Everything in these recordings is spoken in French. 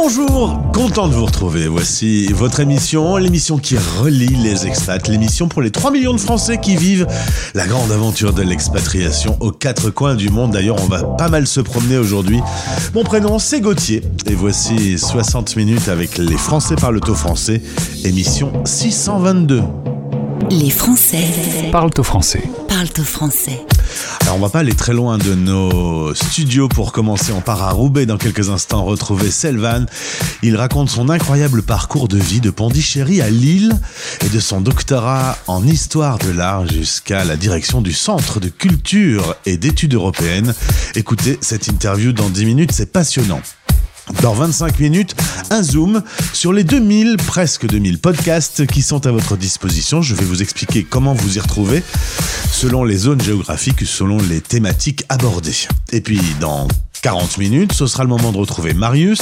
Bonjour, content de vous retrouver. Voici votre émission, l'émission qui relie les expats, l'émission pour les 3 millions de Français qui vivent la grande aventure de l'expatriation aux quatre coins du monde. D'ailleurs, on va pas mal se promener aujourd'hui. Mon prénom, c'est Gauthier. Et voici 60 minutes avec les Français par le taux français, émission 622. Les Français Parle au français. parlent au français. Alors on va pas aller très loin de nos studios pour commencer. On part à Roubaix dans quelques instants retrouver Selvan. Il raconte son incroyable parcours de vie de Pondichéry à Lille et de son doctorat en histoire de l'art jusqu'à la direction du Centre de culture et d'études européennes. Écoutez cette interview dans 10 minutes, c'est passionnant. Dans 25 minutes, un zoom sur les 2000, presque 2000 podcasts qui sont à votre disposition. Je vais vous expliquer comment vous y retrouver selon les zones géographiques, selon les thématiques abordées. Et puis, dans 40 minutes, ce sera le moment de retrouver Marius.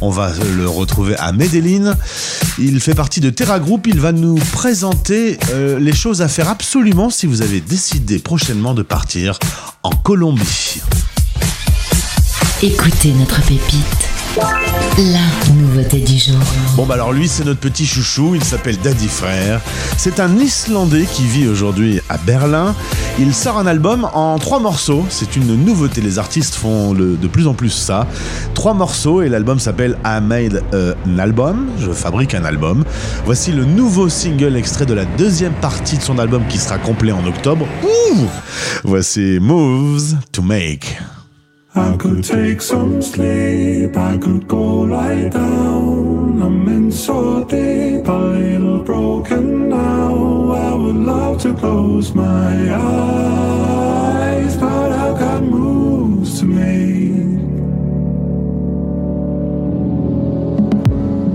On va le retrouver à Medellin. Il fait partie de Terra Group. Il va nous présenter euh, les choses à faire absolument si vous avez décidé prochainement de partir en Colombie. Écoutez notre pépite. La nouveauté du jour. Bon bah alors lui c'est notre petit chouchou, il s'appelle Daddy Frère. C'est un Islandais qui vit aujourd'hui à Berlin. Il sort un album en trois morceaux, c'est une nouveauté, les artistes font de plus en plus ça. Trois morceaux et l'album s'appelle I Made an Album, je fabrique un album. Voici le nouveau single extrait de la deuxième partie de son album qui sera complet en octobre. Ouh Voici Moves to Make. I could take some sleep, I could go lie down. I'm in so deep, a little broken now. I would love to close my eyes, but I've got moves to make.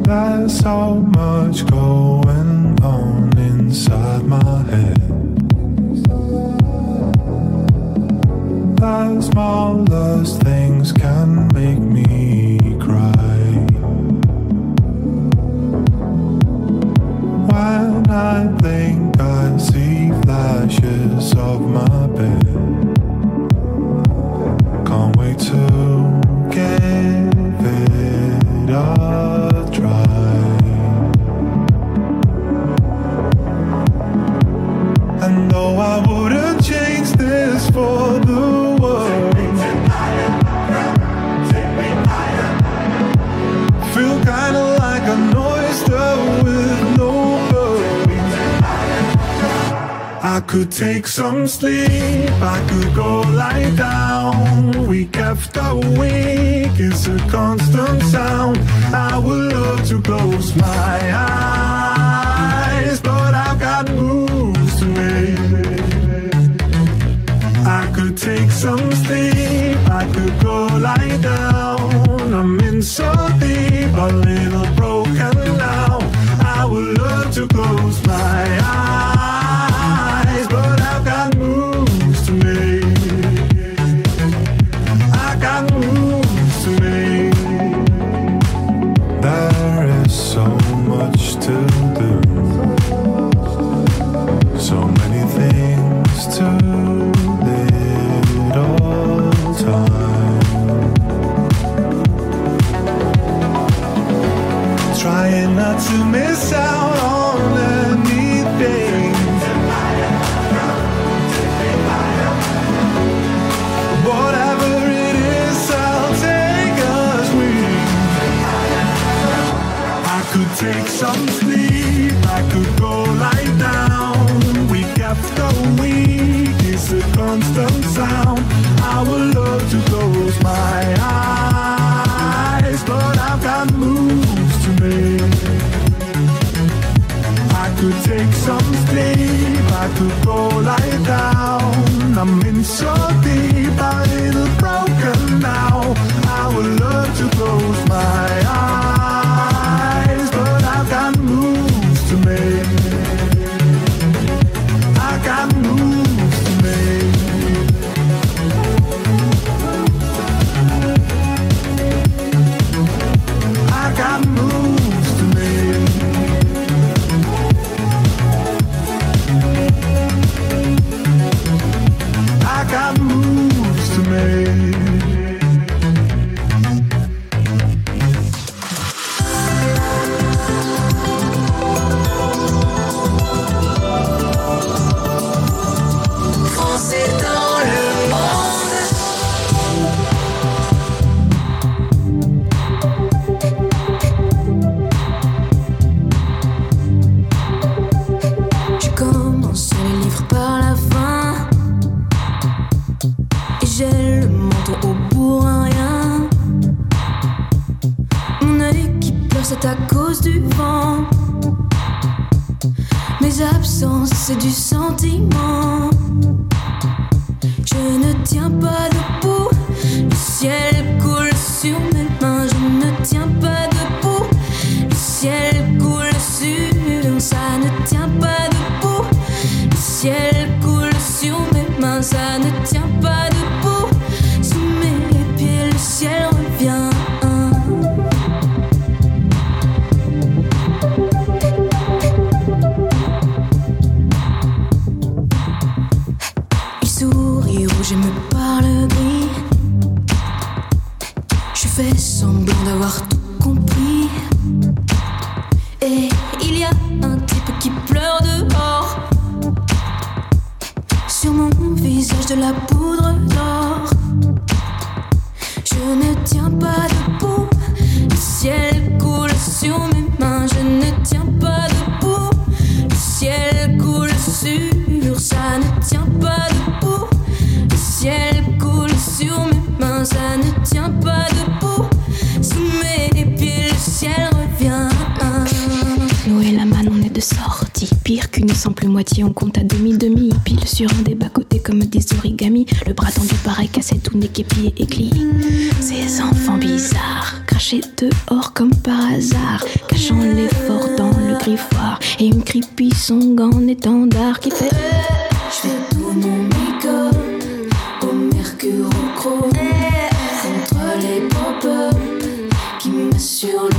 There's so much going on inside my head. The smallest things can make me cry. When I blink, I see flashes of my bed. Can't wait to could take some sleep, I could go lie down. Week after week, it's a constant sound. I would love to close my eyes, Et moitié, on compte à demi-demi. Pile sur un des bas-côtés comme des origamis. Le bras tendu pareil, cassé tout nez, pied et glis. Ces enfants bizarres, crachés dehors comme par hasard. Cachant l'effort dans le griffoir. Et une creepy song en étendard qui fait. Je fais tout mon make-up au mercure au chrome contre les pop-up qui m'assurent le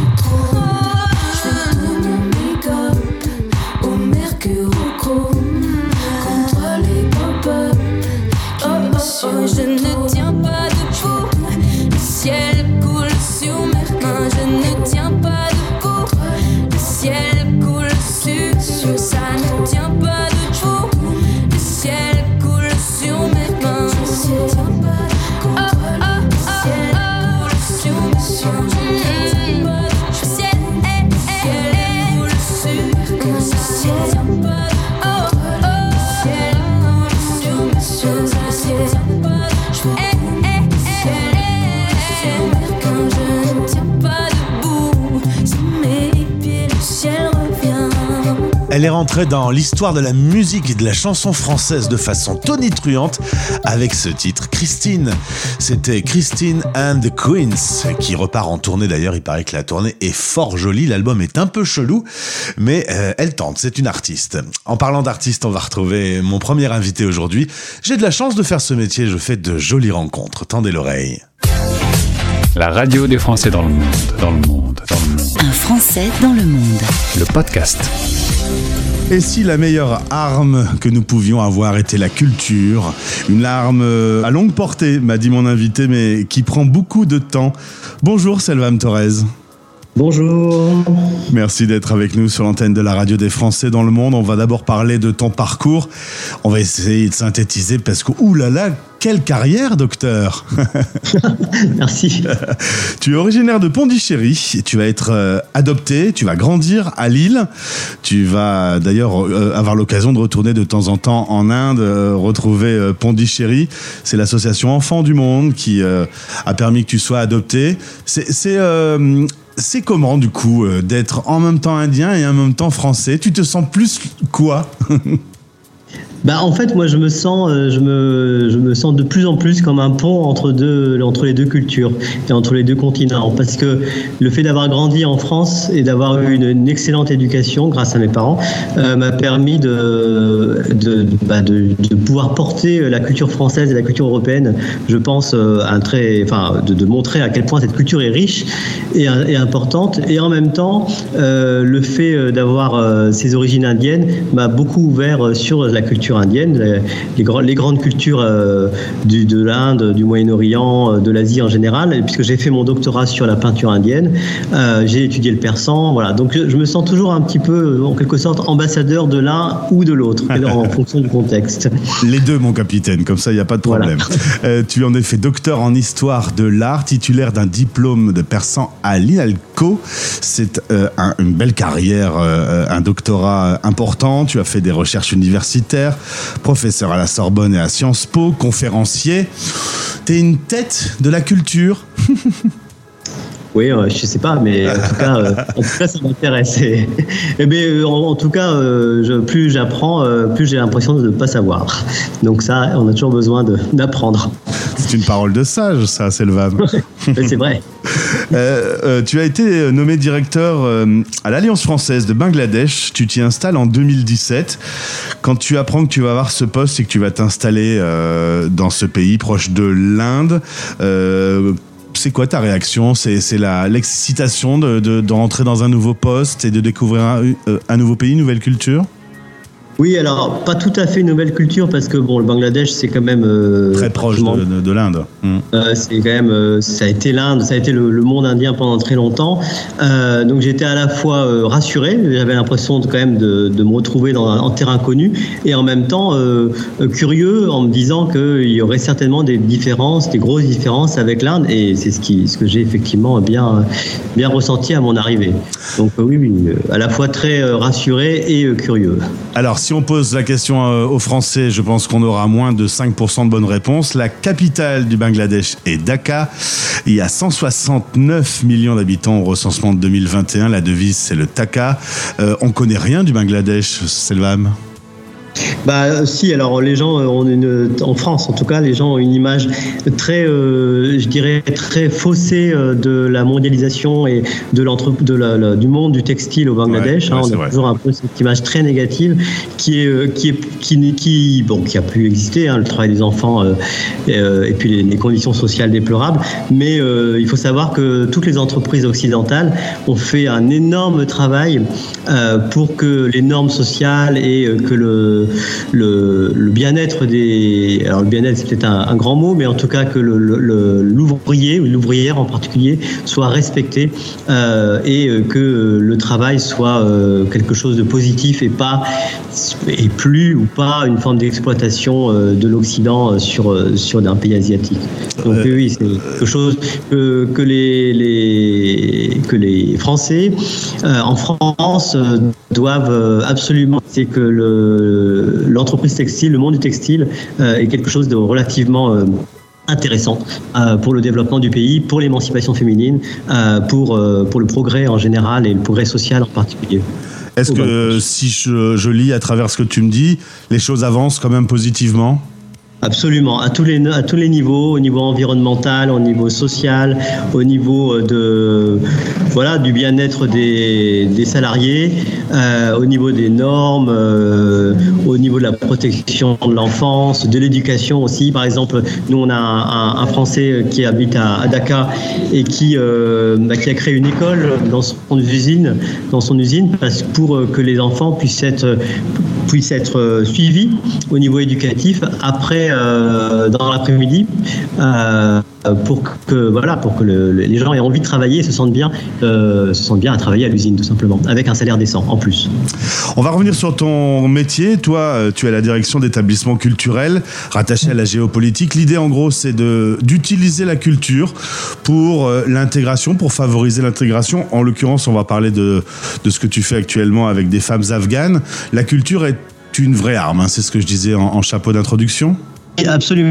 Elle est rentrée dans l'histoire de la musique et de la chanson française de façon tonitruante avec ce titre Christine. C'était Christine and the Queens qui repart en tournée d'ailleurs. Il paraît que la tournée est fort jolie. L'album est un peu chelou, mais euh, elle tente. C'est une artiste. En parlant d'artiste, on va retrouver mon premier invité aujourd'hui. J'ai de la chance de faire ce métier. Je fais de jolies rencontres. Tendez l'oreille. La radio des Français dans le monde, dans le monde, dans le monde. Un Français dans le monde. Le podcast. Et si la meilleure arme que nous pouvions avoir était la culture Une arme euh, à longue portée, m'a dit mon invité, mais qui prend beaucoup de temps. Bonjour Selvam Torres. Bonjour. Merci d'être avec nous sur l'antenne de la radio des Français dans le monde. On va d'abord parler de ton parcours. On va essayer de synthétiser parce que, oulala, quelle carrière, docteur Merci. Tu es originaire de Pondichéry, et tu vas être euh, adopté, tu vas grandir à Lille, tu vas d'ailleurs euh, avoir l'occasion de retourner de temps en temps en Inde, euh, retrouver Pondichéry. C'est l'association Enfants du Monde qui a permis que tu sois adopté. C'est c'est, euh, c'est comment du coup euh, d'être en même temps indien et en même temps français? Tu te sens plus quoi? Bah, en fait, moi, je me sens, euh, je me, je me sens de plus en plus comme un pont entre deux, entre les deux cultures et entre les deux continents, parce que le fait d'avoir grandi en France et d'avoir eu une, excellente éducation grâce à mes parents euh, m'a permis de, bah, de, de pouvoir porter la culture française et la culture européenne. Je pense euh, un très, enfin, de, montrer à quel point cette culture est riche et, importante, et en même temps, le fait d'avoir ces origines indiennes m'a beaucoup ouvert sur la culture indienne, les, les, grands- les grandes cultures euh, du, de l'Inde, du Moyen-Orient, euh, de l'Asie en général, puisque j'ai fait mon doctorat sur la peinture indienne, euh, j'ai étudié le persan, voilà. Donc je, je me sens toujours un petit peu, en quelque sorte, ambassadeur de l'un ou de l'autre, en fonction du contexte. Les deux, mon capitaine, comme ça, il n'y a pas de problème. Euh, tu en es fait docteur en histoire de l'art, titulaire d'un diplôme de persan à l'INALCO. C'est un- une belle carrière, un doctorat important. Tu as fait des recherches universitaires, professeur à la Sorbonne et à Sciences Po, conférencier. Tu es une tête de la culture. Oui, euh, je sais pas, mais en tout cas, euh, en tout cas ça m'intéresse. Et, et bien, euh, en, en tout cas, euh, je- plus j'apprends, plus j'ai l'impression de ne pas savoir. Donc ça, on a toujours besoin d'apprendre. C'est une parole de sage, ça, Selvan. Mais c'est vrai. Tu as été nommé directeur à l'Alliance française de Bangladesh. Tu t'y installes en 2017. Quand tu apprends que tu vas avoir ce poste et que tu vas t'installer dans ce pays proche de l'Inde, c'est quoi ta réaction? C'est l'excitation de, de, de rentrer dans un nouveau poste et de découvrir un, euh, un nouveau pays, une nouvelle culture? Oui, alors pas tout à fait une nouvelle culture parce que bon, le Bangladesh c'est quand même euh, Très proche de, de- de l'Inde. Mm. Euh, c'est quand même, euh, ça a été l'Inde, ça a été le, le monde indien pendant très longtemps. Donc j'étais à la fois rassuré, j'avais l'impression de, quand même de, de me retrouver dans un en terrain connu, et en même temps curieux en me disant qu'il y aurait certainement des différences, des grosses différences avec l'Inde, et c'est ce, qui, ce que j'ai effectivement bien, bien ressenti à mon arrivée. Donc oui, oui, à la fois très rassuré et curieux. Alors, si on pose la question euh, aux Français, je pense qu'on aura moins de 5% de bonnes réponses. La capitale du Bangladesh est Dhaka. Il y a 169 millions d'habitants au recensement de 2021. La devise, c'est le Taka. Euh, on connaît rien du Bangladesh, Selvam? Bah si, alors les gens euh, ont une, en France en tout cas, les gens ont une image très, euh, je dirais très faussée euh, de la mondialisation et de l'entre, de la, la- du monde du textile au Bangladesh. Ouais, hein. on a vrai. toujours un peu cette image très négative qui est, qui est, qui, qui, bon, qui a pu exister, hein, le travail des enfants euh, et, euh, et puis les, les conditions sociales déplorables. Mais il faut savoir que toutes les entreprises occidentales ont fait un énorme travail pour que les normes sociales et que le, le, le bien-être des... Alors le bien-être c'est peut-être un, un grand mot, mais en tout cas que l'ouvrier ou l'ouvrière en particulier soit respecté euh, et euh, que le travail soit euh, quelque chose de positif et pas et plus ou pas une forme d'exploitation euh, de l'Occident euh, sur, euh, sur un pays asiatique. Donc Euh, oui, c'est quelque chose que, que, les, les, que les Français euh, en France euh, doivent euh, absolument, c'est que le- l'entreprise textile, le monde du textile euh, est quelque chose de relativement euh, intéressant euh, pour le développement du pays, pour l'émancipation féminine, euh, pour, euh, pour le progrès en général et le progrès social en particulier. Est-ce que si je, je lis à travers ce que tu me dis, les choses avancent quand même positivement? Absolument, à tous les à tous les niveaux, au niveau environnemental, au niveau social, au niveau euh, de voilà du bien-être des, des salariés, euh, au niveau des normes, euh, au niveau de la protection de l'enfance, de l'éducation aussi. Par exemple, nous on a un, Français qui habite à, Dakar et qui bah, qui a créé une école dans son usine, dans son usine, parce pour que les enfants puissent être puissent être suivis au niveau éducatif après euh, dans l'après-midi euh, pour que voilà pour que le- le- les gens aient envie de travailler se sentent bien euh, se sentent bien à travailler à l'usine tout simplement avec un salaire décent en plus. On va revenir sur ton métier. Toi, tu es à la direction d'établissements culturels rattaché à la géopolitique. L'idée, en gros, c'est de d'utiliser la culture pour l'intégration, pour favoriser l'intégration. En l'occurrence, on va parler de, de ce que tu fais actuellement avec des femmes afghanes. La culture est une vraie arme, hein, c'est ce que je disais en chapeau d'introduction. Absolument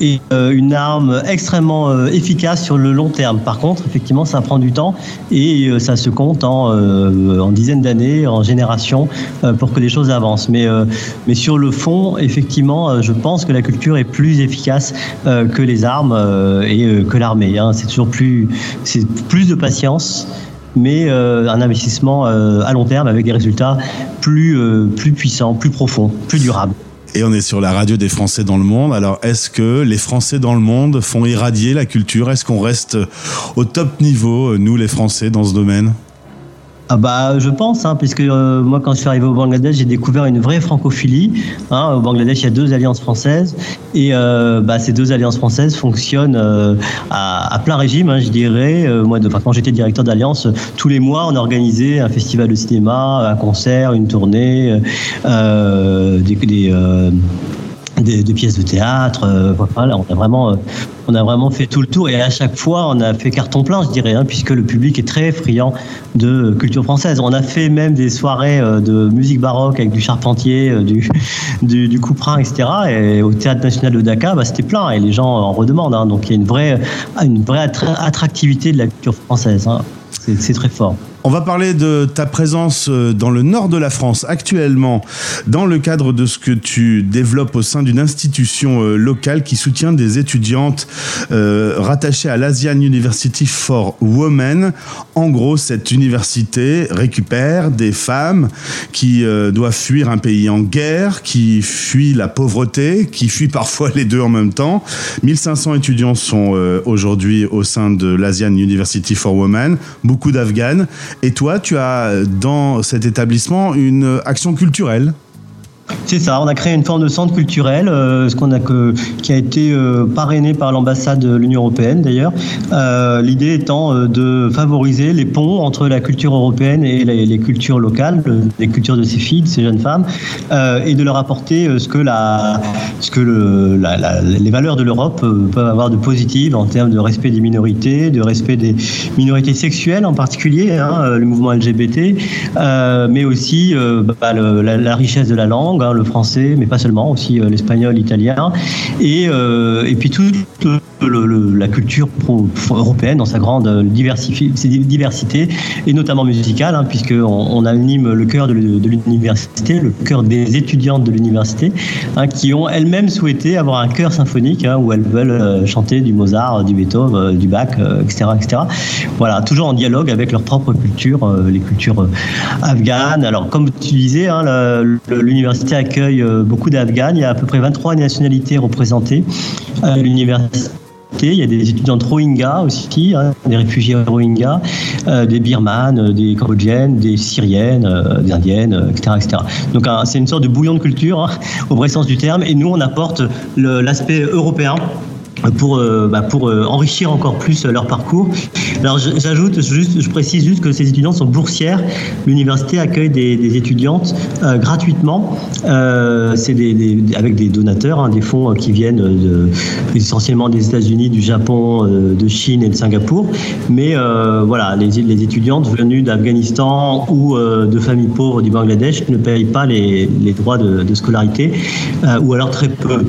et euh, une arme extrêmement euh, efficace sur le long terme. Par contre, effectivement, ça prend du temps et euh, ça se compte en, dizaines d'années, en générations, pour que les choses avancent. Mais, mais sur le fond, effectivement, je pense que la culture est plus efficace que les armes et que l'armée. hein. C'est toujours plus, plus de patience. Mais un investissement à long terme avec des résultats plus, plus puissants, plus profonds, plus durables. Et on est sur la radio des Français dans le monde. Alors, est-ce que les Français dans le monde font irradier la culture? Est-ce qu'on reste au top niveau, nous les Français, dans ce domaine? Ah bah, je pense, hein, puisque euh, moi, quand je suis arrivé au Bangladesh, j'ai découvert une vraie francophilie. Hein. Au Bangladesh, il y a deux alliances françaises, et euh, bah, ces deux alliances françaises fonctionnent euh, à, plein régime, hein, je dirais. Euh, moi, de, enfin, quand j'étais directeur d'alliance, tous les mois, on organisait un festival de cinéma, un concert, une tournée, euh, des, des, euh, des, pièces de théâtre. euh, voilà, on a vraiment, euh, on a vraiment fait tout le tour et à chaque fois, on a fait carton plein, je dirais, hein, puisque le public est très friand de culture française. On a fait même des soirées euh, de musique baroque avec du Charpentier, du, du, du Couperin, etc. Et au Théâtre National de Dakar, bah, c'était plein et les gens en redemandent. hein. donc il y a une vraie, une vraie attra- attractivité de la culture française. hein. C'est très fort. On va parler de ta présence euh, dans le nord de la France actuellement, dans le cadre de ce que tu développes au sein d'une institution euh, locale qui soutient des étudiantes euh, rattachées à l'Asian University for Women. En gros, cette université récupère des femmes qui doivent fuir un pays en guerre, qui fuient la pauvreté, qui fuient parfois les deux en même temps. 1500 étudiants sont aujourd'hui au sein de l'Asian University for Women, beaucoup d'Afghanes. Et toi, tu as dans cet établissement une action culturelle? C'est ça, on a créé une forme de centre culturel, euh, qui a été euh, parrainé par l'ambassade de l'Union européenne d'ailleurs. Euh, L'idée étant de favoriser les ponts entre la culture européenne et les, cultures locales, le- les cultures de ces filles, de ces jeunes femmes, et de leur apporter ce que, les valeurs de l'Europe peuvent avoir de positif en termes de respect des minorités, de respect des minorités sexuelles en particulier, hein, le mouvement LGBT, mais aussi bah, la richesse de la langue, hein, le français, mais pas seulement, aussi euh, l'espagnol, l'italien, et, euh, et puis toute la culture pro- européenne dans sa grande diversifi- diversité, et notamment musicale, hein, puisqu'on on anime le cœur de, l'u- de l'université, le cœur des étudiantes de l'université, hein, qui ont elles-mêmes souhaité avoir un chœur symphonique, hein, où elles veulent euh, chanter du Mozart, du Beethoven, euh, du Bach, euh, etc., etc. Voilà, toujours en dialogue avec leur propre culture, euh, les cultures euh, afghanes. Alors, comme tu disais, hein, l'université accueille euh, beaucoup d'Afghanes. Il y a à peu près 23 nationalités représentées à l'université. Il y a des étudiantes Rohingyas aussi, hein, des réfugiés Rohingyas, euh, des Birmanes, euh, des Cambodgiennes, des Syriennes, euh, des Indiennes, etc.. Donc c'est une sorte de bouillon de culture, hein, au vrai sens du terme. Et nous, on apporte l'aspect européen pour, euh, bah, euh, enrichir encore plus leur parcours. Alors j'ajoute, juste, je précise juste que ces étudiantes sont boursières. L'université accueille des, étudiantes euh, gratuitement. C'est avec des donateurs, hein, des fonds qui viennent essentiellement des États-Unis, du Japon, de Chine et de Singapour. Mais voilà, les, étudiantes venues d'Afghanistan ou de familles pauvres du Bangladesh ne payent pas les, droits de, scolarité, ou alors très peu.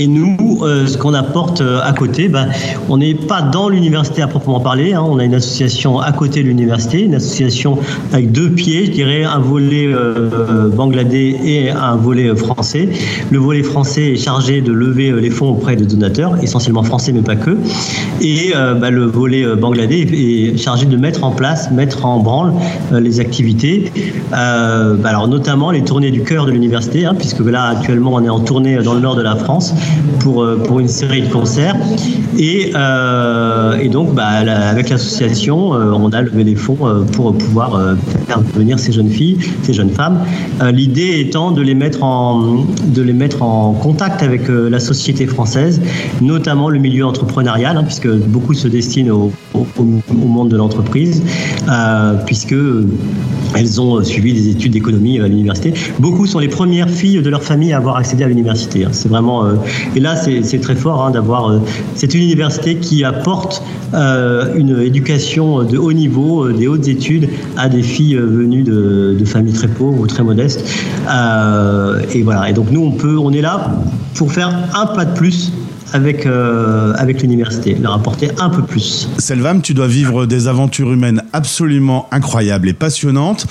Et nous, euh, ce qu'on apporte euh, à côté, ben, on n'est pas dans l'université à proprement parler. hein. on a une association à côté de l'université, une association avec deux pieds, je dirais, un volet euh, bangladais et un volet français. Le volet français est chargé de lever les fonds auprès de donateurs, essentiellement français mais pas que. Et ben, le volet bangladais est chargé de mettre en place, mettre en branle les activités. Ben, alors notamment les tournées du cœur de l'université, hein, puisque là actuellement on est en tournée dans le nord de la France pour, euh, pour une série de concerts. Et, euh, et donc, bah, avec l'association, euh, on a levé les fonds pour pouvoir faire venir ces jeunes filles, ces jeunes femmes. L'idée étant de les mettre en, de les mettre en contact avec la société française, notamment le milieu entrepreneurial, hein, puisque beaucoup se destinent au, au, monde de l'entreprise, euh, puisque elles ont suivi des études d'économie à l'université. Beaucoup sont les premières filles de leur famille à avoir accédé à l'université. hein. C'est vraiment et là c'est très fort hein, d'avoir euh, c'est une université qui apporte euh, une éducation de haut niveau, euh, des hautes études à des filles euh, venues de, de familles très pauvres ou très modestes. Et voilà. Et donc nous on peut on est là pour faire un pas de plus avec, euh, avec l'université, leur apporter un peu plus. Selvam, tu dois vivre des aventures humaines absolument incroyables et passionnantes.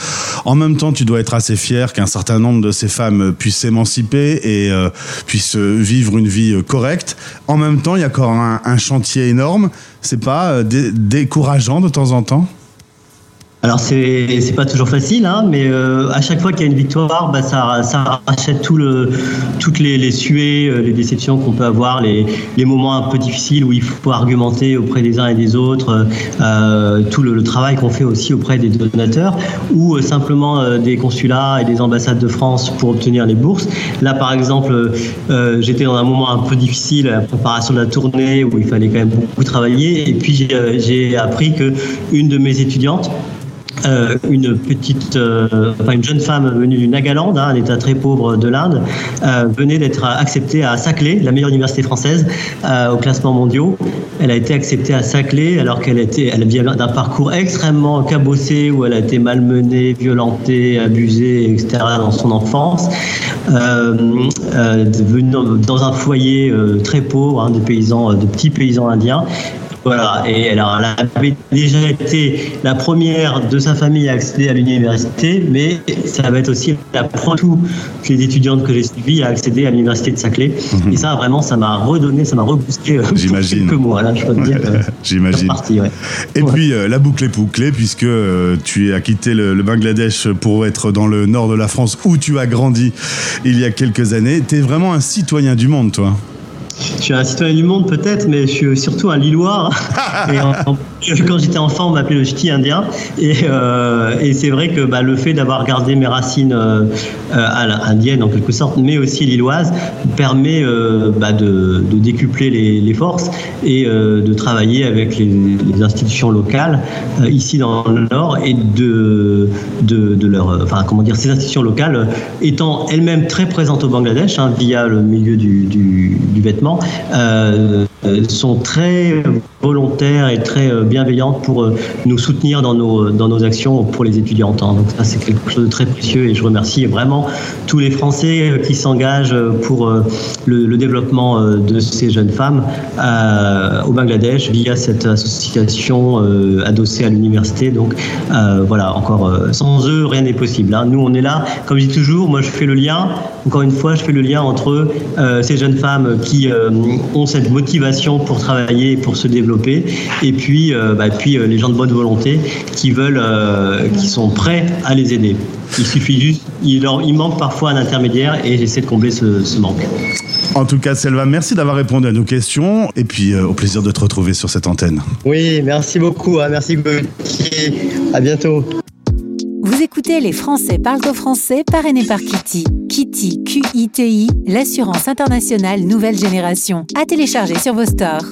En même temps, tu dois être assez fier qu'un certain nombre de ces femmes puissent s'émanciper et euh, puissent vivre une vie correcte. En même temps, il y a encore un, un chantier énorme. C'est pas euh, dé- décourageant de temps en temps? Alors c'est c'est pas toujours facile, hein, mais euh, à chaque fois qu'il y a une victoire, bah, ça, rachète tout le, toutes les, les suées, euh, les déceptions qu'on peut avoir, les, les moments un peu difficiles où il faut argumenter auprès des uns et des autres, euh, tout le, travail qu'on fait aussi auprès des donateurs, ou simplement des consulats et des ambassades de France pour obtenir les bourses. Là par exemple, j'étais dans un moment un peu difficile, la préparation de la tournée, où il fallait quand même beaucoup travailler, et puis j'ai j'ai appris que une de mes étudiantes euh, une petite, euh, enfin une jeune femme venue du Nagaland, hein, un état très pauvre de l'Inde, euh, venait d'être acceptée à Saclay, la meilleure université française au classement mondiaux. Elle a été acceptée à Saclay alors qu'elle était, elle vient d'un parcours extrêmement cabossé où elle a été malmenée, violentée, abusée, etc. dans son enfance. Venue dans un foyer très pauvre, hein, des paysans, de petits paysans indiens. Voilà, et alors, elle avait déjà été la première de sa famille à accéder à l'université, mais ça va être aussi la première de toutes les étudiantes que j'ai suivies à accéder à l'université de Saclay. Mhm. Et ça, vraiment, ça m'a redonné, ça m'a reboosté euh, J'imagine. quelques mois, là, je peux te dire. que J'imagine. ouais. Et puis euh, la boucle est bouclée puisque euh, tu as quitté le, le Bangladesh pour être dans le nord de la France où tu as grandi il y a quelques années. Tu es vraiment un citoyen du monde, toi. Je suis un citoyen du monde peut-être, mais je suis surtout un Lillois. et en- en- quand j'étais enfant, on m'appelait le ch'ti indien. Et, euh, c'est vrai que bah, le fait d'avoir gardé mes racines euh, euh, indiennes en quelque sorte, mais aussi lilloises, permet bah, de, décupler les, forces et de travailler avec les, institutions locales ici dans le Nord et de, de, leur, enfin comment dire, ces institutions locales étant elles-mêmes très présentes au Bangladesh hein, via le milieu du, du, du vêtement, sont très volontaires et très euh, bienveillantes pour euh, nous soutenir dans nos, dans nos actions pour les étudiantes. hein. Donc ça, c'est quelque chose de très précieux et je remercie vraiment tous les Français euh, qui s'engagent euh, pour le, développement de ces jeunes femmes au Bangladesh via cette association adossée à l'université. Donc voilà, encore sans eux, rien n'est possible. hein. Nous, on est là, comme je dis toujours, moi je fais le lien, encore une fois, je fais le lien entre ces jeunes femmes qui ont cette motivation pour travailler, pour se développer, et puis, bah, puis euh, les gens de bonne volonté qui veulent, euh, qui sont prêts à les aider. Il suffit juste, il, leur, il manque parfois un intermédiaire et j'essaie de combler ce, ce manque. En tout cas, Selva, merci d'avoir répondu à nos questions et puis euh, au plaisir de te retrouver sur cette antenne. Oui, merci beaucoup, hein, merci Gauthier, à bientôt. Vous écoutez Les Français parlent au français, parrainé par Kitty. Kitty, Q-I-T-I, l'assurance internationale nouvelle génération. À télécharger sur vos stores.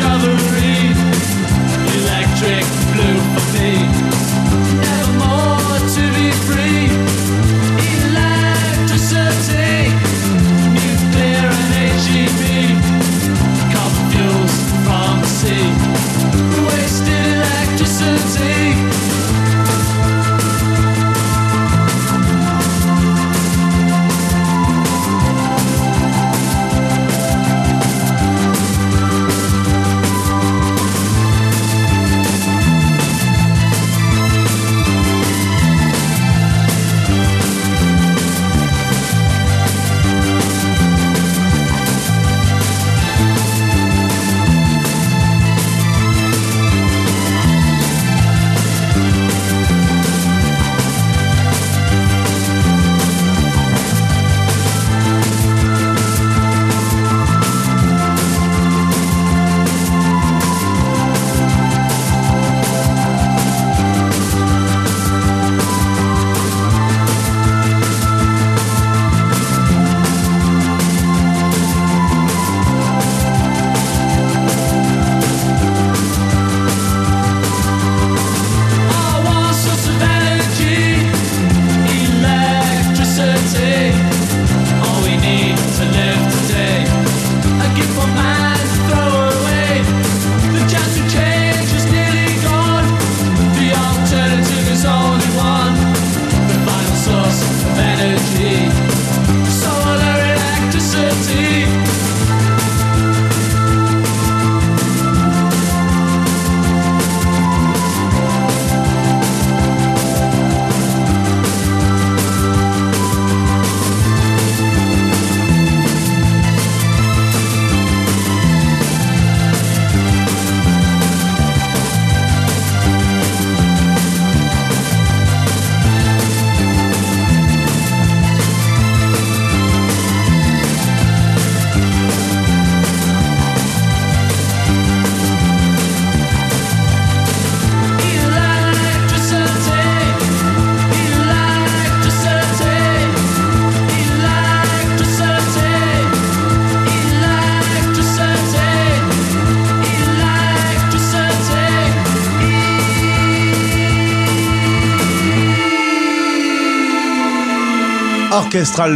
Discoveries, Electric.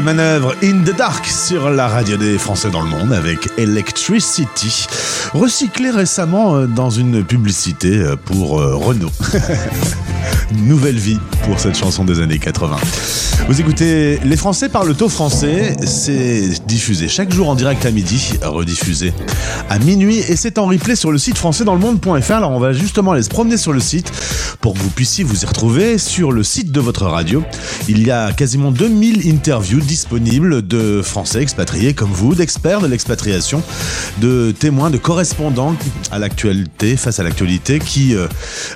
Manœuvre in the Dark sur la radio des Français dans le monde avec Electricity, recyclé récemment euh, dans une publicité euh, pour euh, Renault. Nouvelle vie pour cette chanson des années 80. Vous écoutez Les Français parlent au français, c'est diffusé chaque jour en direct à midi, rediffusé à minuit et c'est en replay sur le site françaisdanslemonde.fr. Alors on va justement aller se promener sur le site pour que vous puissiez vous y retrouver sur le site de votre radio. Il y a quasiment 2000 interviews disponibles de Français expatriés comme vous, d'experts de l'expatriation, de témoins, de correspondants à l'actualité, face à l'actualité, qui euh,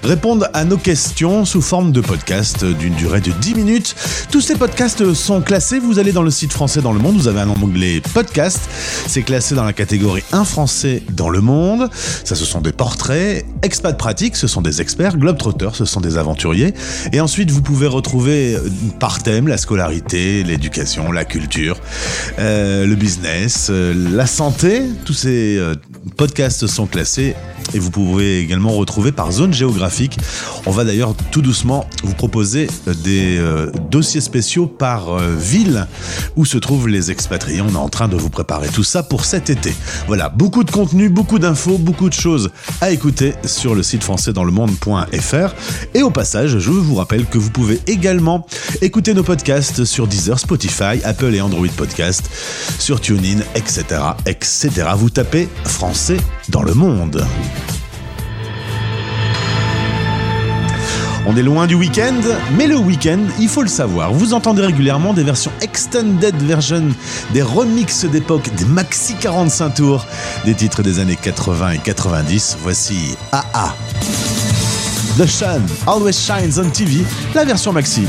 répondent à nos questions sous forme de podcast d'une durée de 10 minutes. Tous ces podcasts sont classés. Vous allez dans le site français dans le monde, vous avez un onglet podcast. C'est classé dans la catégorie Un Français dans le monde. Ça, ce sont des portraits. Expat pratique, ce sont des experts. Globetrotters, ce sont des aventuriers. Et ensuite, vous pouvez retrouver euh, par thème la scolarité, l'éducation, la culture, euh, le business, euh, la santé. Tous ces podcasts sont classés et vous pouvez également retrouver par zone géographique. On va d'ailleurs tout doucement vous proposer euh, des euh, dossiers spéciaux par euh, ville où se trouvent les expatriés. On est en train de vous préparer tout ça pour cet été. Voilà, beaucoup de contenu, beaucoup d'infos, beaucoup de choses à écouter sur le site français dans le monde.fr. Et au passage, je vous rappelle que vous pouvez également écouter nos podcasts sur Deezer, Spotify, Apple et Android Podcast, sur TuneIn, etc., etc. Vous tapez français dans le monde. On est loin du week-end, mais le week-end, il faut le savoir. Vous entendez régulièrement des versions extended version, des remixes d'époque, des maxi 45 tours, des titres des années 80 et 90. Voici AA. The Sun Always Shines on TV, la version maxi.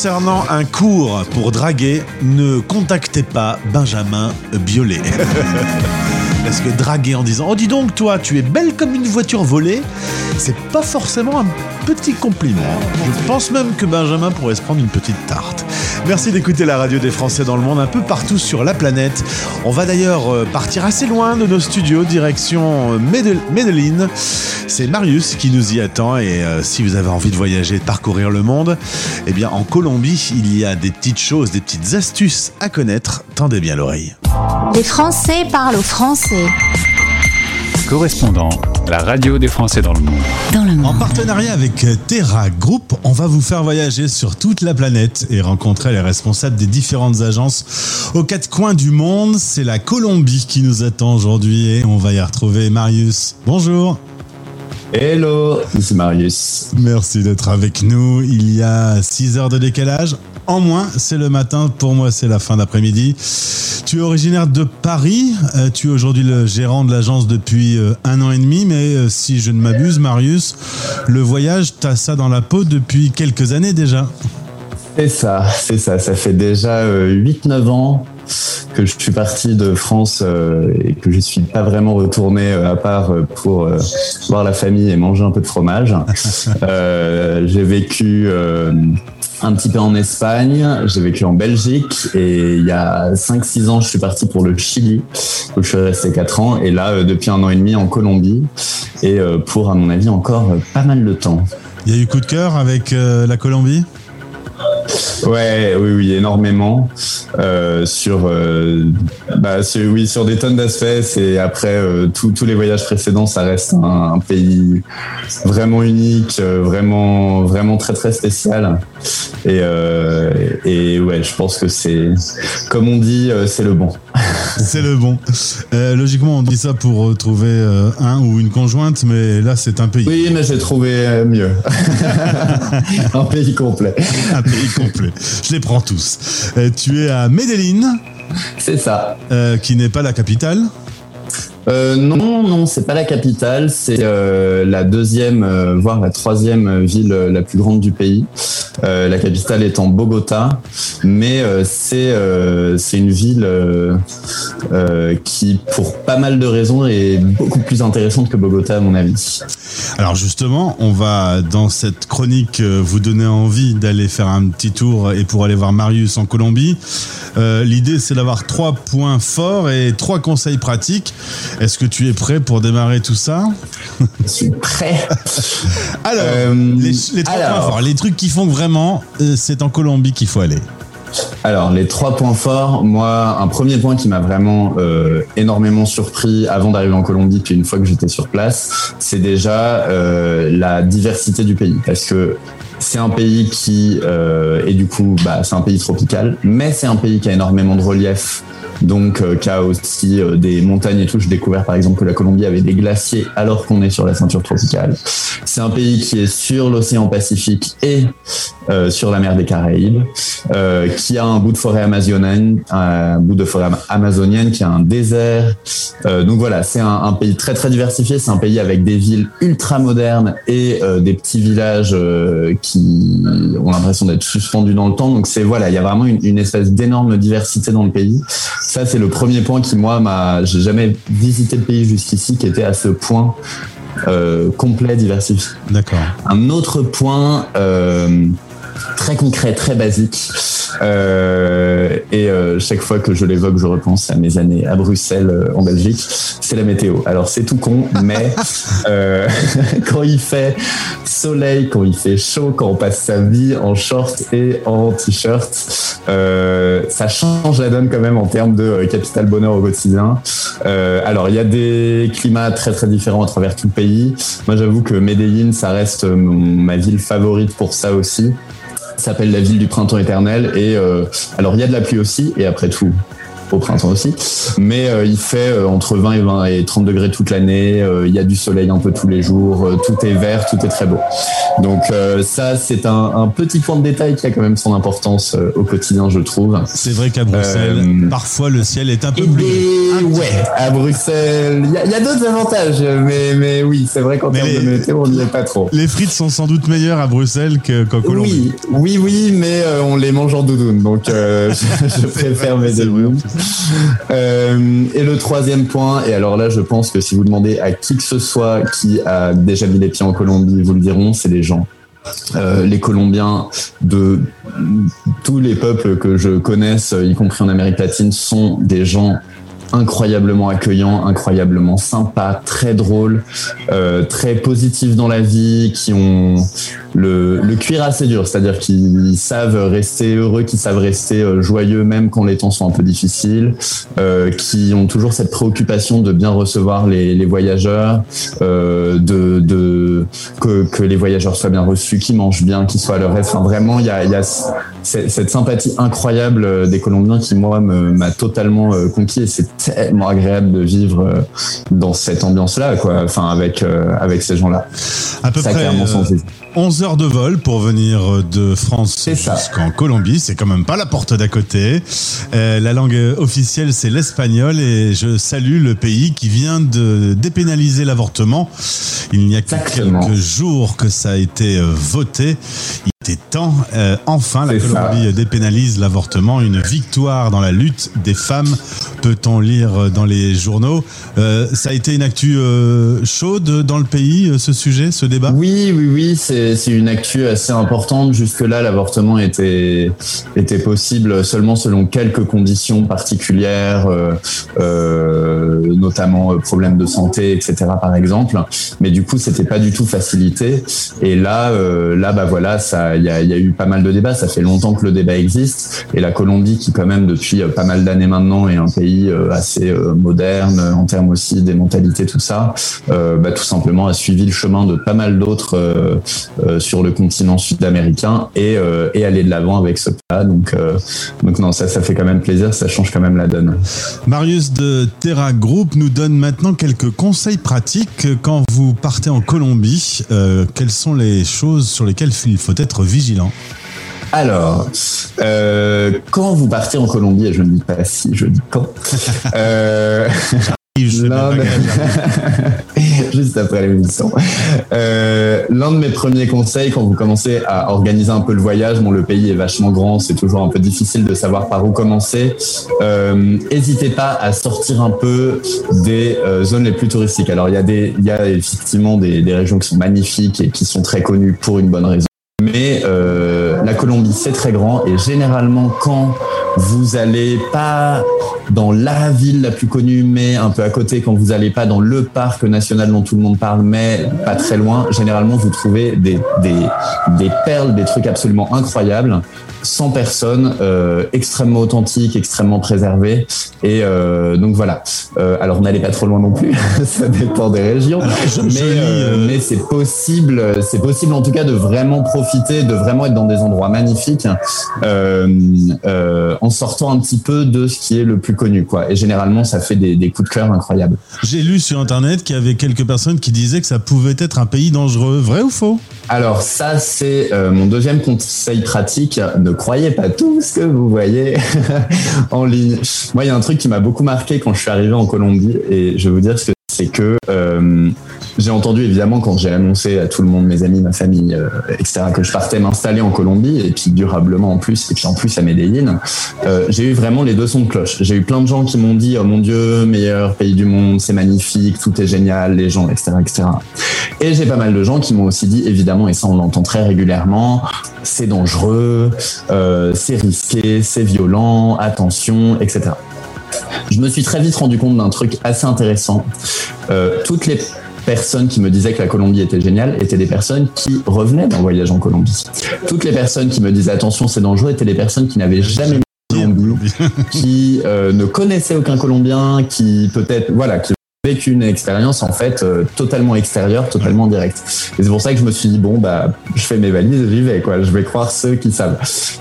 Concernant un cours pour draguer, ne contactez pas Benjamin Biolay. Parce que draguer en disant Oh, dis donc, toi, tu es belle comme une voiture volée, c'est pas forcément un petit compliment. Je pense même que Benjamin pourrait se prendre une petite tarte. Merci d'écouter la radio des Français dans le monde, un peu partout sur la planète. On va d'ailleurs euh, partir assez loin de nos studios, direction euh, Medel- Medellin. C'est Marius qui nous y attend et euh, si vous avez envie de voyager, de parcourir le monde, eh bien en Colombie, il y a des petites choses, des petites astuces à connaître. Tendez bien l'oreille. Les Français parlent aux Français. Correspondant, la radio des Français dans le monde. Dans le En partenariat avec Terra Group, on va vous faire voyager sur toute la planète et rencontrer les responsables des différentes agences aux quatre coins du monde. C'est la Colombie qui nous attend aujourd'hui et on va y retrouver Marius. Bonjour. Hello, c'est Marius. Merci d'être avec nous. Il y a 6 heures de décalage. En moins, c'est le matin. Pour moi, c'est la fin d'après-midi. Tu es originaire de Paris. Euh, tu es aujourd'hui le gérant de l'agence depuis euh, un an et demi. Mais euh, si je ne m'abuse, Marius, le voyage, t'as ça dans la peau depuis quelques années déjà. C'est ça, c'est ça. Ça fait déjà 8-9 ans que je suis parti de France euh, et que je suis pas vraiment retourné euh, à part euh, pour voir la famille et manger un peu de fromage. J'ai vécu un petit peu en Espagne, j'ai vécu en Belgique et il y a 5-6 ans je suis parti pour le Chili où je suis resté 4 ans et là euh, depuis un an et demi en Colombie et euh, pour à mon avis encore pas mal de temps. Il y a eu coup de cœur avec euh, la Colombie? Ouais, oui, oui, énormément. Euh, sur, euh, bah, sur- oui, sur des tonnes d'aspects. Et après, euh, tous les voyages précédents, ça reste un, un pays vraiment unique, vraiment, vraiment très, très spécial. Et, et ouais, je pense que c'est, comme on dit, c'est le bon. C'est le bon. Euh, logiquement, on dit ça pour trouver euh, un ou une conjointe, mais là, c'est un pays. Oui, mais j'ai trouvé euh, mieux. un pays complet. Un pays complet. Je les prends tous. Tu es à Medellin. C'est ça. Qui n'est pas la capitale. Euh, non, non, c'est pas la capitale, c'est euh, la deuxième, euh, voire la troisième ville la plus grande du pays. Euh, la capitale étant Bogota, mais euh, c'est euh, c'est une ville qui, pour pas mal de raisons, est beaucoup plus intéressante que Bogota à mon avis. Alors justement, on va dans cette chronique euh, vous donner envie d'aller faire un petit tour et pour aller voir Marius en Colombie. Euh, L'idée, c'est d'avoir trois points forts et trois conseils pratiques. Est-ce que tu es prêt pour démarrer tout ça? Je suis prêt. Alors, Euh, les, les trois alors. points forts, les trucs qui font que vraiment, c'est en Colombie qu'il faut aller. Alors, les trois points forts, moi, un premier point qui m'a vraiment euh, énormément surpris avant d'arriver en Colombie, puis une fois que j'étais sur place, c'est déjà euh, la diversité du pays. Parce que c'est un pays qui, euh, et du coup, bah, c'est un pays tropical, mais c'est un pays qui a énormément de relief. Donc, euh, qui a aussi euh, des montagnes et tout. J'ai découvert par exemple que la Colombie avait des glaciers alors qu'on est sur la ceinture tropicale. C'est un pays qui est sur l'océan Pacifique et euh, sur la mer des Caraïbes, euh, qui a un bout de forêt amazonienne, un bout de forêt am- amazonienne, qui a un désert. Euh, donc voilà, c'est un, pays très très diversifié. C'est un pays avec des villes ultra modernes et euh, des petits villages qui ont l'impression d'être suspendus dans le temps. Donc c'est voilà, il y a vraiment une espèce d'énorme diversité dans le pays. Ça c'est le premier point qui moi m'a, j'ai jamais visité le pays jusqu'ici qui était à ce point euh, complet diversifié. D'accord. Un autre point euh, très concret, très basique. Euh, et euh, chaque fois que je l'évoque, je repense à mes années à Bruxelles, euh, en Belgique. C'est la météo. Alors c'est tout con, mais quand il fait soleil, quand il fait chaud, quand on passe sa vie en short et en t-shirt, ça change la donne quand même en termes de capital bonheur au quotidien. Alors il y a des climats très très différents à travers tout le pays. Moi j'avoue que Medellin, ça reste mon- ma ville favorite pour ça aussi s'appelle la ville du printemps éternel et euh, alors il y a de la pluie aussi et après tout au printemps aussi. Mais euh, il fait euh, entre 20 et 20 et 30 degrés toute l'année. euh, Il y a du soleil un peu tous les jours. euh, tout est vert, tout est très beau. Donc euh, ça, c'est un, un petit point de détail qui a quand même son importance euh, au quotidien, je trouve. C'est vrai qu'à Bruxelles, Euh, parfois le ciel est un peu bleu. ouais, à Bruxelles, il y a, d'autres avantages, mais, mais oui, c'est vrai qu'en termes de météo, on n'y est pas trop. Les frites sont sans doute meilleures à Bruxelles que- qu'en Colombie. Oui, oui, oui, mais euh, on les mange en doudoune, donc euh, je, je préfère mes vrai, plus. Euh, et le troisième point, et alors là, je pense que si vous demandez à qui que ce soit qui a déjà mis les pieds en Colombie, vous le diront, c'est les gens. Euh, les Colombiens de tous les peuples que je connaisse, y compris en Amérique latine, sont des gens incroyablement accueillants, incroyablement sympas, très drôles, euh, très positifs dans la vie, qui ont le, le cuir assez dur, c'est-à-dire qu'ils savent rester heureux, qu'ils savent rester euh, joyeux même quand les temps sont un peu difficiles, euh, qui ont toujours cette préoccupation de bien recevoir les, les voyageurs, euh, de, de que, que les voyageurs soient bien reçus, qu'ils mangent bien, qu'ils soient à leur aise. Enfin, vraiment, il y a, y a cette sympathie incroyable euh, des Colombiens qui moi m'a totalement euh, conquis et c'est tellement agréable de vivre euh, dans cette ambiance-là, quoi. Enfin, avec euh, avec ces gens-là. À peu Ça, près clairement, sans euh, hésiter. 11 heures de vol pour venir de France jusqu'en Colombie. C'est quand même pas la porte d'à côté. Euh, la langue officielle, c'est l'espagnol et je salue le pays qui vient de dépénaliser l'avortement. Il n'y a que quelques jours que ça a été voté. Était temps. Euh, enfin, la C'est ça. Colombie dépénalise l'avortement. Une victoire dans la lutte des femmes, peut-on lire dans les journaux. Euh, ça a été une actu euh, chaude dans le pays, ce sujet, ce débat? Oui, oui, oui, c'est une actu assez importante. Jusque-là, l'avortement était, était possible seulement selon quelques conditions particulières, notamment problèmes de santé, etc. par exemple. Mais du coup, c'était pas du tout facilité. Et là, là, bah voilà, ça, il y a, eu pas mal de débats. Ça fait longtemps que le débat existe. Et la Colombie, qui quand même depuis euh, pas mal d'années maintenant est un pays euh, assez euh, moderne en termes aussi des mentalités, tout ça, bah, tout simplement a suivi le chemin de pas mal d'autres sur le continent sud-américain et, et aller de l'avant avec ce plat. Donc, donc non, ça, ça fait quand même plaisir, ça change quand même la donne. Marius de Terra Group nous donne maintenant quelques conseils pratiques quand vous partez en Colombie. Quelles sont les choses sur lesquelles il faut être vigilant Alors, euh, quand vous partez en Colombie, et je ne dis pas si, je dis quand, euh, Je l'un de- juste après l'émission. Euh, L'un de mes premiers conseils quand vous commencez à organiser un peu le voyage, bon le pays est vachement grand, c'est toujours un peu difficile de savoir par où commencer. Euh, N'hésitez pas à sortir un peu des euh, zones les plus touristiques. Alors il y a des, il y a effectivement des, des régions qui sont magnifiques et qui sont très connues pour une bonne raison. Mais euh, la Colombie, c'est très grand. Et généralement quand vous allez pas dans la ville la plus connue, mais un peu à côté, quand vous allez pas dans le parc national dont tout le monde parle, mais pas très loin, généralement vous trouvez des perles, des trucs absolument incroyables, sans personne, euh, extrêmement authentiques, extrêmement préservés. Et euh, donc voilà. Euh, alors n'allez pas trop loin non plus, ça dépend des régions, je- mais, je lis, euh, euh, mais c'est possible, c'est possible en tout cas de vraiment profiter, de vraiment être dans des endroits magnifiques, euh, euh, en sortant un petit peu de ce qui est le plus connu, quoi. Et généralement, ça fait des, des coups de cœur incroyables. J'ai lu sur Internet qu'il y avait quelques personnes qui disaient que ça pouvait être un pays dangereux. Vrai ou faux? Alors ça, c'est euh, mon deuxième conseil pratique. Ne croyez pas tout ce que vous voyez en ligne. Moi, il y a un truc qui m'a beaucoup marqué quand je suis arrivé en Colombie, et je vais vous dire ce que c'est que euh, j'ai entendu évidemment quand j'ai annoncé à tout le monde, mes amis, ma famille, euh, etc., que je partais m'installer en Colombie et puis durablement en plus, et puis en plus à Medellín. Euh, j'ai eu vraiment les deux sons de cloche. J'ai eu plein de gens qui m'ont dit oh mon Dieu, meilleur pays du monde, c'est magnifique, tout est génial, les gens, etc., etc. Et j'ai pas mal de gens qui m'ont aussi dit évidemment, et ça on l'entend très régulièrement, c'est dangereux, euh, c'est risqué, c'est violent, attention, etc. Je me suis très vite rendu compte d'un truc assez intéressant. Toutes les personnes qui me disaient que la Colombie était géniale étaient des personnes qui revenaient d'un voyage en Colombie. Toutes les personnes qui me disaient attention c'est dangereux étaient des personnes qui n'avaient jamais vu Colombie, qui euh, ne connaissaient aucun Colombien, qui peut-être voilà, qui vécu une expérience en fait euh, totalement extérieure, totalement directe. Et c'est pour ça que je me suis dit bon bah je fais mes valises, j'y vais quoi. Je vais croire ceux qui savent.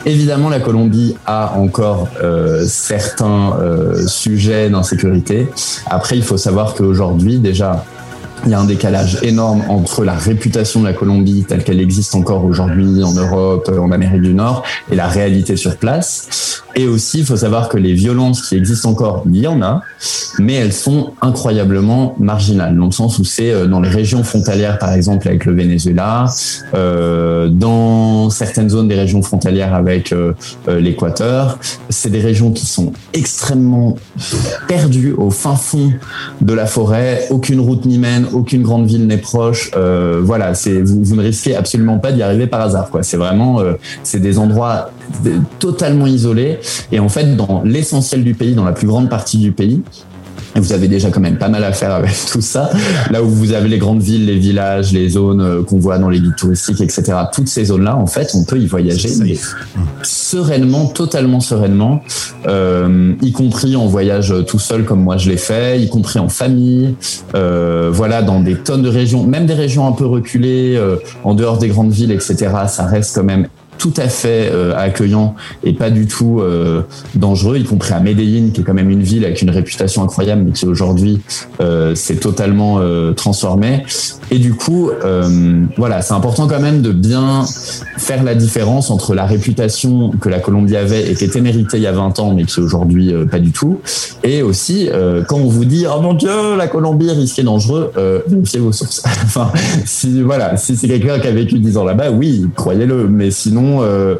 Évidemment, la Colombie a encore euh, certains euh, sujets d'insécurité. Après, il faut savoir qu'aujourd'hui déjà il y a un décalage énorme entre la réputation de la Colombie telle qu'elle existe encore aujourd'hui en Europe, en Amérique du Nord, et la réalité sur place. Et aussi, il faut savoir que les violences qui existent encore, il y en a, mais elles sont incroyablement marginales, dans le sens où c'est euh, dans les régions frontalières, par exemple, avec le Venezuela, euh, dans certaines zones des régions frontalières avec euh, euh, l'Équateur. C'est des régions qui sont extrêmement perdues au fin fond de la forêt. Aucune route n'y mène, aucune grande ville n'est proche. Euh, voilà, c'est vous, ne risquez absolument pas d'y arriver par hasard. Quoi. C'est vraiment, euh, c'est des endroits totalement isolés. Et en fait, dans l'essentiel du pays, dans la plus grande partie du pays, vous avez déjà quand même pas mal à faire avec tout ça. Là où vous avez les grandes villes, les villages, les zones euh, qu'on voit dans les guides touristiques, etc. Toutes ces zones-là, en fait, on peut y voyager mais sereinement, totalement sereinement, euh, y compris en voyage tout seul comme moi je l'ai fait, y compris en famille. Euh, voilà, dans des tonnes de régions, même des régions un peu reculées, euh, en dehors des grandes villes, etc. Ça reste quand même tout à fait euh, accueillant et pas du tout euh, dangereux, y compris à Medellín, qui est quand même une ville avec une réputation incroyable, mais qui aujourd'hui euh, s'est totalement euh, transformée. Et du coup, voilà, c'est important quand même de bien faire la différence entre la réputation que la Colombie avait et qui était méritée il y a 20 ans, mais qui aujourd'hui pas du tout, et aussi quand on vous dit oh mon Dieu, la Colombie risquée dangereux, vérifiez vos sources. enfin, voilà, si c'est quelqu'un qui a vécu 10 ans là-bas, oui, croyez-le, mais sinon, euh,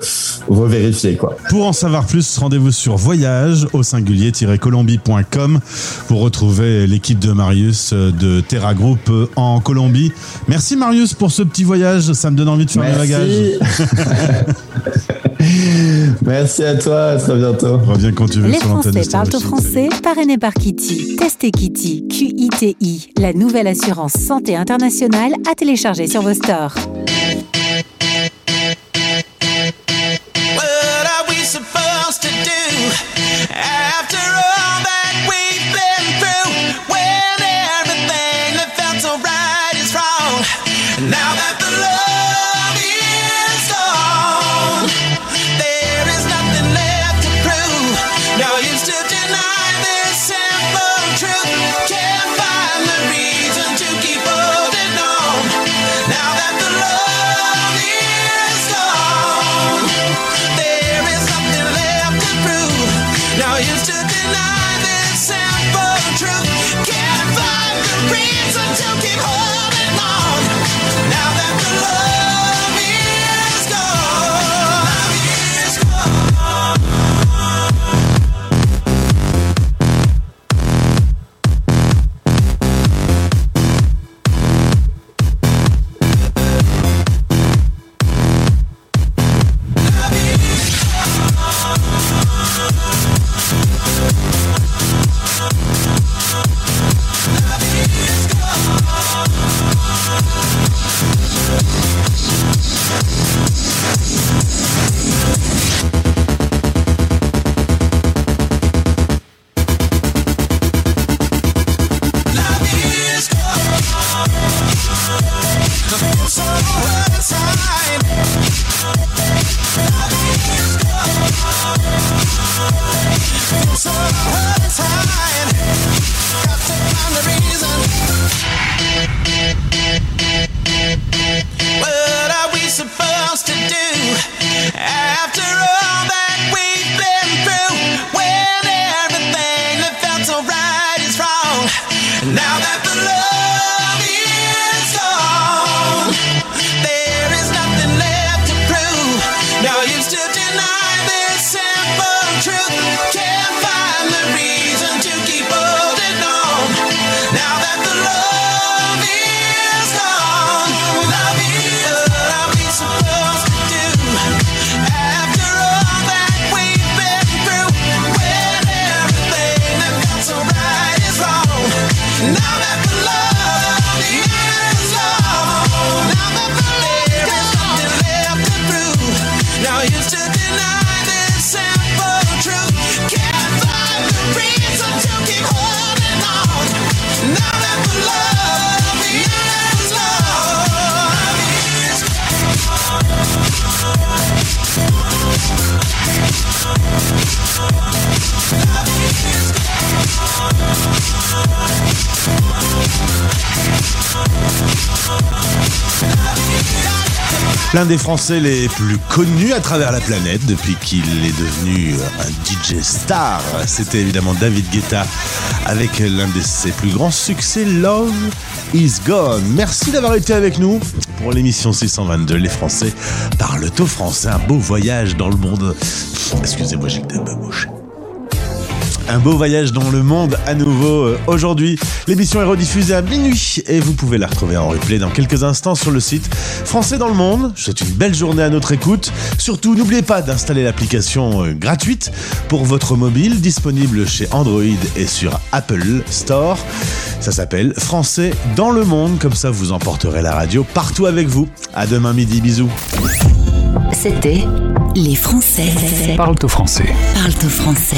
revérifiez quoi. Pour en savoir plus, rendez-vous sur voyage au singulier-colombie.com pour retrouver l'équipe de Marius euh, de Terra Group euh, en Colombie. Merci Marius pour ce petit voyage, ça me donne envie de faire mes bagages. Merci à toi, à très bientôt. Reviens quand tu veux Les sur l'antenne Français parlent au français, parrainé par Kitty. Testez Kitty, Q-I-T-I, la nouvelle assurance santé internationale à télécharger sur vos stores. L'un des Français les plus connus à travers la planète depuis qu'il est devenu un DJ star, c'était évidemment David Guetta avec l'un de ses plus grands succès, Love is Gone. Merci d'avoir été avec nous pour l'émission 622. Les Français parlent au français, un beau voyage dans le monde. Excusez-moi, j'ai un peu bouché. Un beau voyage dans le monde à nouveau euh, aujourd'hui. L'émission est rediffusée à minuit et vous pouvez la retrouver en replay dans quelques instants sur le site Français dans le monde. Je souhaite une belle journée à notre écoute. Surtout, n'oubliez pas d'installer l'application euh, gratuite pour votre mobile disponible chez Android et sur Apple Store. Ça s'appelle Français dans le monde. Comme ça, vous emporterez la radio partout avec vous. À demain midi. Bisous. C'était Les Français Parle au français. parlent au français.